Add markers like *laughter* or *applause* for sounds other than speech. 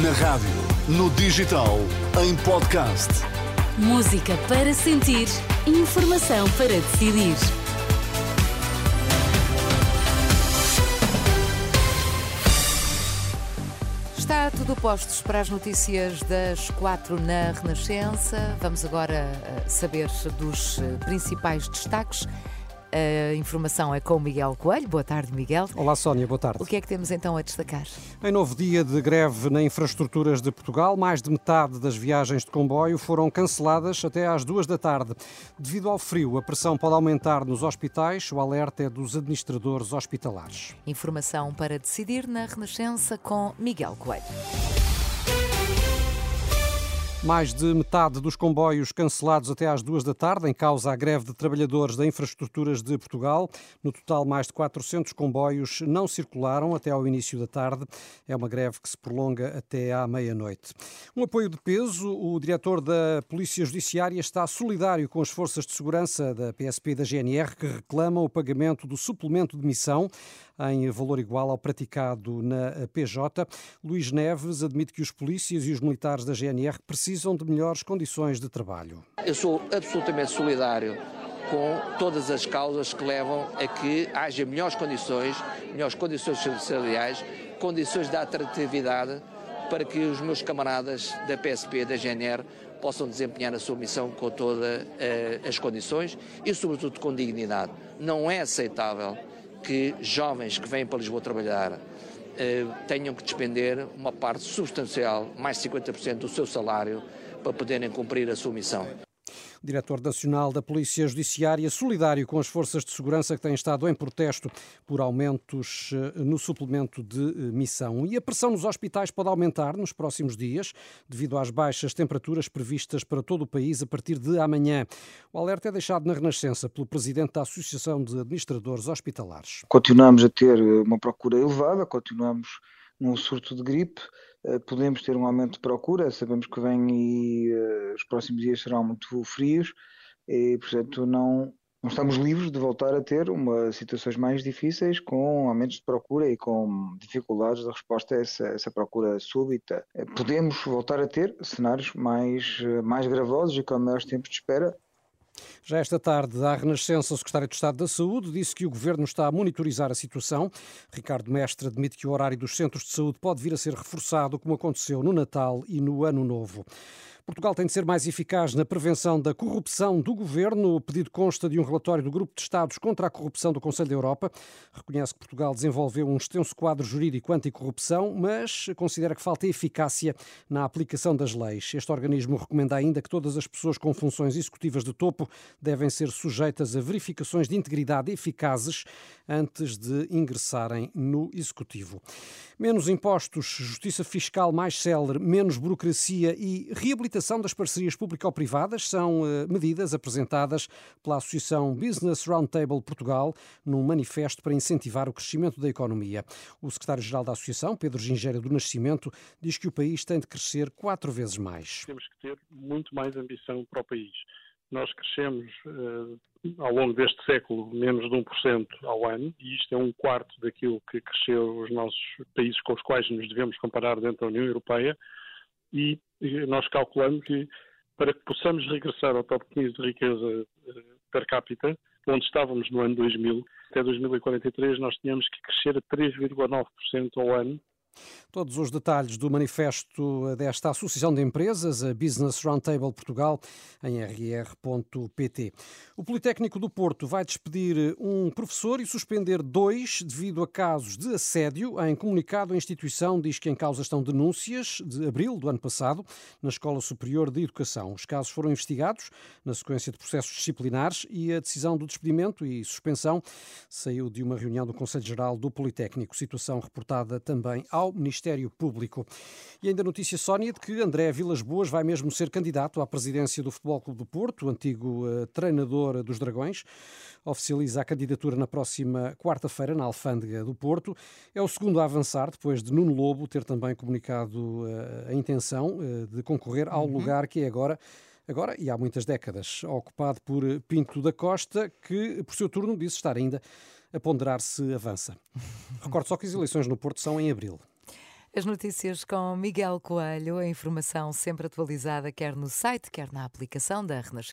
Na rádio, no digital, em podcast. Música para sentir, informação para decidir. Está tudo postos para as notícias das quatro na Renascença. Vamos agora eh, saber dos eh, principais destaques. A informação é com Miguel Coelho. Boa tarde, Miguel. Olá, Sónia, boa tarde. O que é que temos então a destacar? Em novo dia de greve na infraestruturas de Portugal, mais de metade das viagens de comboio foram canceladas até às duas da tarde. Devido ao frio, a pressão pode aumentar nos hospitais. O alerta é dos administradores hospitalares. Informação para decidir na Renascença com Miguel Coelho. Mais de metade dos comboios cancelados até às duas da tarde, em causa a greve de trabalhadores da infraestruturas de Portugal. No total, mais de 400 comboios não circularam até ao início da tarde. É uma greve que se prolonga até à meia-noite. Um apoio de peso. O diretor da Polícia Judiciária está solidário com as forças de segurança da PSP e da GNR que reclamam o pagamento do suplemento de missão em valor igual ao praticado na PJ. Luís Neves admite que os polícias e os militares da GNR precisam de melhores condições de trabalho. Eu sou absolutamente solidário com todas as causas que levam a que haja melhores condições, melhores condições salariais, condições de atratividade para que os meus camaradas da PSP da GNR possam desempenhar a sua missão com todas uh, as condições e, sobretudo, com dignidade. Não é aceitável que jovens que vêm para Lisboa trabalhar eh, tenham que despender uma parte substancial, mais de 50% do seu salário, para poderem cumprir a sua missão diretor nacional da Polícia Judiciária, solidário com as forças de segurança que têm estado em protesto por aumentos eh, no suplemento de eh, missão. E a pressão nos hospitais pode aumentar nos próximos dias, devido às baixas temperaturas previstas para todo o país a partir de amanhã. O alerta é deixado na Renascença pelo presidente da Associação de Administradores Hospitalares. Continuamos a ter uma procura elevada, continuamos num surto de gripe. Eh, podemos ter um aumento de procura, sabemos que vem e uh, os próximos dias serão muito frios e, portanto, não, não estamos livres de voltar a ter uma, situações mais difíceis com aumentos de procura e com dificuldades de resposta a essa, essa procura súbita. Eh, podemos voltar a ter cenários mais, mais gravosos e com maiores tempos de espera, já esta tarde, à Renascença, o secretário de Estado da Saúde disse que o governo está a monitorizar a situação. Ricardo Mestre admite que o horário dos centros de saúde pode vir a ser reforçado, como aconteceu no Natal e no Ano Novo. Portugal tem de ser mais eficaz na prevenção da corrupção do governo. O pedido consta de um relatório do Grupo de Estados contra a Corrupção do Conselho da Europa. Reconhece que Portugal desenvolveu um extenso quadro jurídico anticorrupção, mas considera que falta eficácia na aplicação das leis. Este organismo recomenda ainda que todas as pessoas com funções executivas de topo devem ser sujeitas a verificações de integridade eficazes antes de ingressarem no Executivo. Menos impostos, justiça fiscal mais célere, menos burocracia e reabilitação das parcerias público-privadas são uh, medidas apresentadas pela Associação Business Roundtable Portugal num manifesto para incentivar o crescimento da economia. O secretário-geral da Associação, Pedro Gingério do Nascimento, diz que o país tem de crescer quatro vezes mais. Temos que ter muito mais ambição para o país. Nós crescemos uh, ao longo deste século menos de 1% ao ano, e isto é um quarto daquilo que cresceu os nossos países com os quais nos devemos comparar dentro da União Europeia, e nós calculamos que para que possamos regressar ao top 15 de riqueza eh, per capita, onde estávamos no ano 2000, até 2043 nós tínhamos que crescer a 3,9% ao ano Todos os detalhes do manifesto desta Associação de Empresas, a Business Roundtable Portugal, em rr.pt. O Politécnico do Porto vai despedir um professor e suspender dois devido a casos de assédio. Em comunicado, a instituição diz que em causa estão denúncias de abril do ano passado na Escola Superior de Educação. Os casos foram investigados na sequência de processos disciplinares e a decisão do despedimento e suspensão saiu de uma reunião do Conselho Geral do Politécnico. Situação reportada também ao Ministério Ministério Público. E ainda notícia, Sónia, de que André Vilas Boas vai mesmo ser candidato à presidência do Futebol Clube do Porto, antigo uh, treinador dos Dragões. Oficializa a candidatura na próxima quarta-feira na Alfândega do Porto. É o segundo a avançar, depois de Nuno Lobo ter também comunicado uh, a intenção uh, de concorrer ao uhum. lugar que é agora agora e há muitas décadas, ocupado por Pinto da Costa, que por seu turno disse estar ainda a ponderar se avança. *laughs* Recordo só que as eleições no Porto são em abril. As notícias com Miguel Coelho, a informação sempre atualizada, quer no site, quer na aplicação da Renascença.